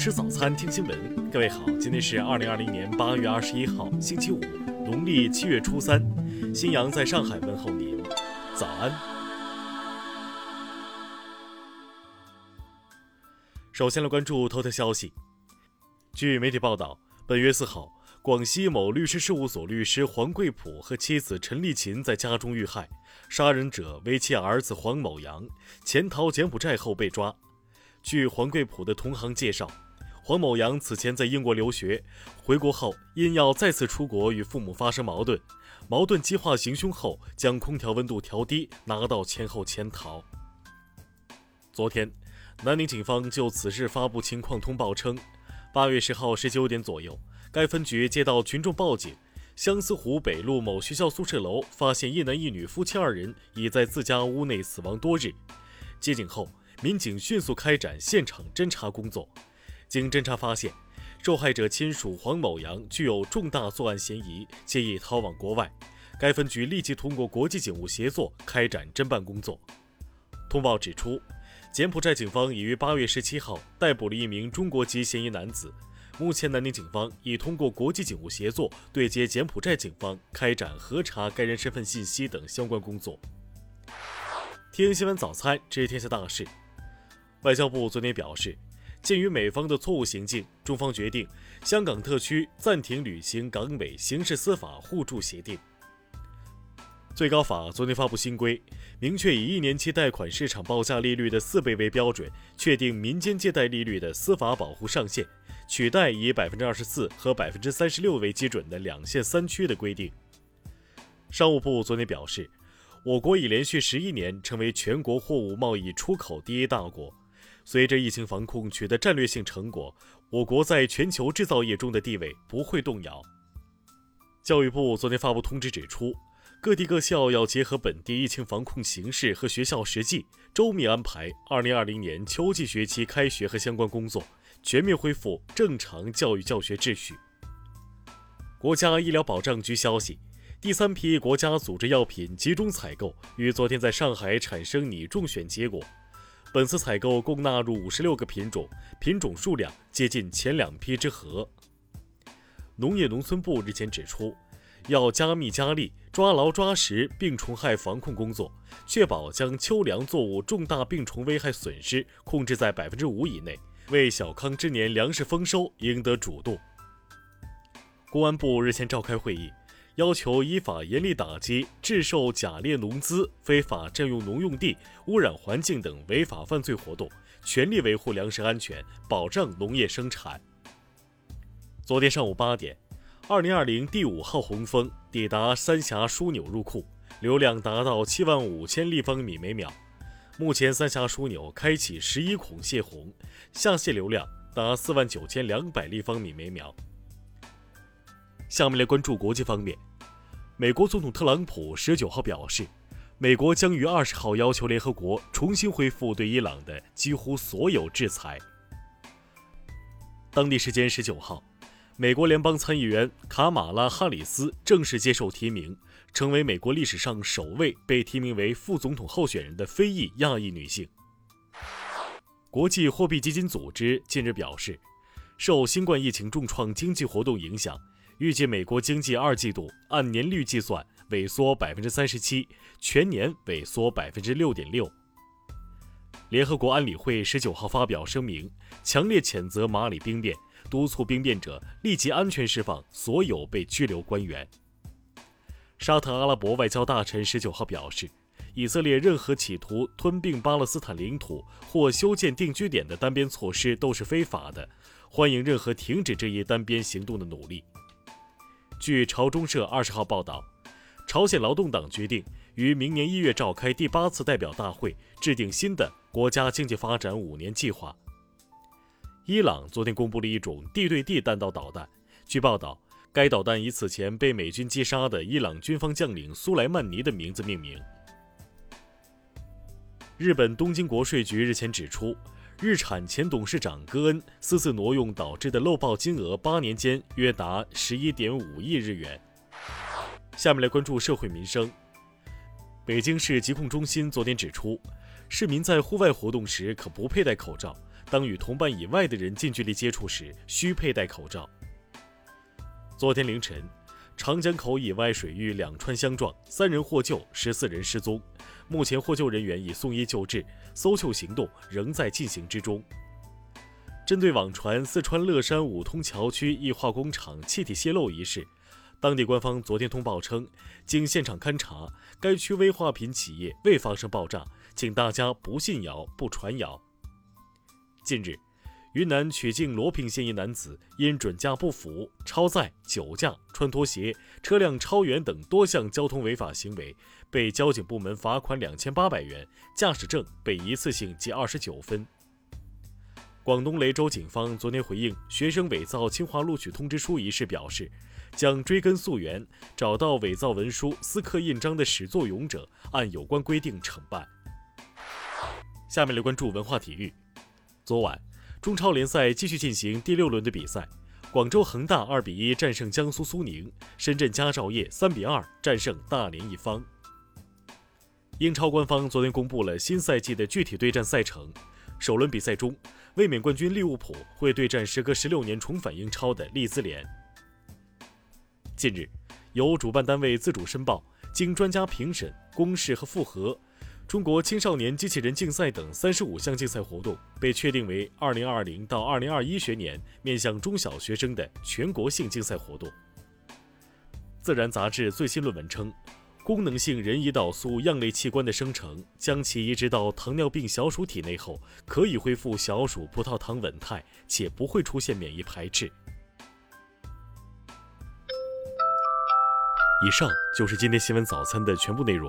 吃早餐，听新闻。各位好，今天是二零二零年八月二十一号，星期五，农历七月初三。新阳在上海问候您，早安。首先来关注头条消息。据媒体报道，本月四号，广西某律师事务所律师黄贵普和妻子陈丽琴在家中遇害，杀人者为其儿子黄某阳，潜逃柬埔寨后被抓。据黄贵普的同行介绍。黄某阳此前在英国留学，回国后因要再次出国与父母发生矛盾，矛盾激化行凶后将空调温度调低，拿到钱后潜逃。昨天，南宁警方就此事发布情况通报称，八月十号十九点左右，该分局接到群众报警，相思湖北路某学校宿舍楼发现一男一女夫妻二人已在自家屋内死亡多日。接警后，民警迅速开展现场侦查工作。经侦查发现，受害者亲属黄某阳具有重大作案嫌疑，且已逃往国外。该分局立即通过国际警务协作开展侦办工作。通报指出，柬埔寨警方已于八月十七号逮捕了一名中国籍嫌疑男子。目前，南宁警方已通过国际警务协作对接柬埔寨警方，开展核查该人身份信息等相关工作。听新闻早餐知天下大事。外交部昨天表示。鉴于美方的错误行径，中方决定香港特区暂停履行港美刑事司法互助协定。最高法昨天发布新规，明确以一年期贷款市场报价利率的四倍为标准，确定民间借贷利率的司法保护上限，取代以百分之二十四和百分之三十六为基准的两线三区的规定。商务部昨天表示，我国已连续十一年成为全国货物贸易出口第一大国。随着疫情防控取得战略性成果，我国在全球制造业中的地位不会动摇。教育部昨天发布通知指出，各地各校要结合本地疫情防控形势和学校实际，周密安排2020年秋季学期开学和相关工作，全面恢复正常教育教学秩序。国家医疗保障局消息，第三批国家组织药品集中采购于昨天在上海产生拟中选结果。本次采购共纳入五十六个品种，品种数量接近前两批之和。农业农村部日前指出，要加密加力抓牢抓实病虫害防控工作，确保将秋粮作物重大病虫危害损失控制在百分之五以内，为小康之年粮食丰收赢得主动。公安部日前召开会议。要求依法严厉打击制售假劣农资、非法占用农用地、污染环境等违法犯罪活动，全力维护粮食安全，保障农业生产。昨天上午八点，二零二零第五号洪峰抵达三峡枢纽入库，流量达到七万五千立方米每秒。目前三峡枢纽开启十一孔泄洪，下泄流量达四万九千两百立方米每秒。下面来关注国际方面。美国总统特朗普十九号表示，美国将于二十号要求联合国重新恢复对伊朗的几乎所有制裁。当地时间十九号，美国联邦参议员卡马拉·哈里斯正式接受提名，成为美国历史上首位被提名为副总统候选人的非裔亚裔女性。国际货币基金组织近日表示，受新冠疫情重创经济活动影响。预计美国经济二季度按年率计算萎缩百分之三十七，全年萎缩百分之六点六。联合国安理会十九号发表声明，强烈谴责马里兵变，督促兵变者立即安全释放所有被拘留官员。沙特阿拉伯外交大臣十九号表示，以色列任何企图吞并巴勒斯坦领土或修建定居点的单边措施都是非法的，欢迎任何停止这一单边行动的努力。据朝中社二十号报道，朝鲜劳动党决定于明年一月召开第八次代表大会，制定新的国家经济发展五年计划。伊朗昨天公布了一种地对地弹道导弹，据报道，该导弹以此前被美军击杀的伊朗军方将领苏莱曼尼的名字命名。日本东京国税局日前指出。日产前董事长戈恩私自挪用导致的漏报金额，八年间约达十一点五亿日元。下面来关注社会民生。北京市疾控中心昨天指出，市民在户外活动时可不佩戴口罩，当与同伴以外的人近距离接触时，需佩戴口罩。昨天凌晨，长江口以外水域两川相撞，三人获救，十四人失踪。目前获救人员已送医救治，搜救行动仍在进行之中。针对网传四川乐山五通桥区一化工厂气体泄漏一事，当地官方昨天通报称，经现场勘查，该区危化品企业未发生爆炸，请大家不信谣、不传谣。近日，云南曲靖罗平县一男子因准驾不符、超载、酒驾、穿拖鞋、车辆超员等多项交通违法行为，被交警部门罚款两千八百元，驾驶证被一次性记二十九分。广东雷州警方昨天回应学生伪造清华录取通知书一事表示，将追根溯源，找到伪造文书、私刻印章的始作俑者，按有关规定惩办。下面来关注文化体育。昨晚，中超联赛继续进行第六轮的比赛，广州恒大二比一战胜江苏苏宁，深圳佳兆业三比二战胜大连一方。英超官方昨天公布了新赛季的具体对战赛程，首轮比赛中。卫冕冠军利物浦会对战时隔十六年重返英超的利兹联。近日，由主办单位自主申报，经专家评审、公示和复核，中国青少年机器人竞赛等三十五项竞赛活动被确定为二零二零到二零二一学年面向中小学生的全国性竞赛活动。自然杂志最新论文称。功能性人胰岛素样类器官的生成，将其移植到糖尿病小鼠体内后，可以恢复小鼠葡萄糖稳态，且不会出现免疫排斥。以上就是今天新闻早餐的全部内容。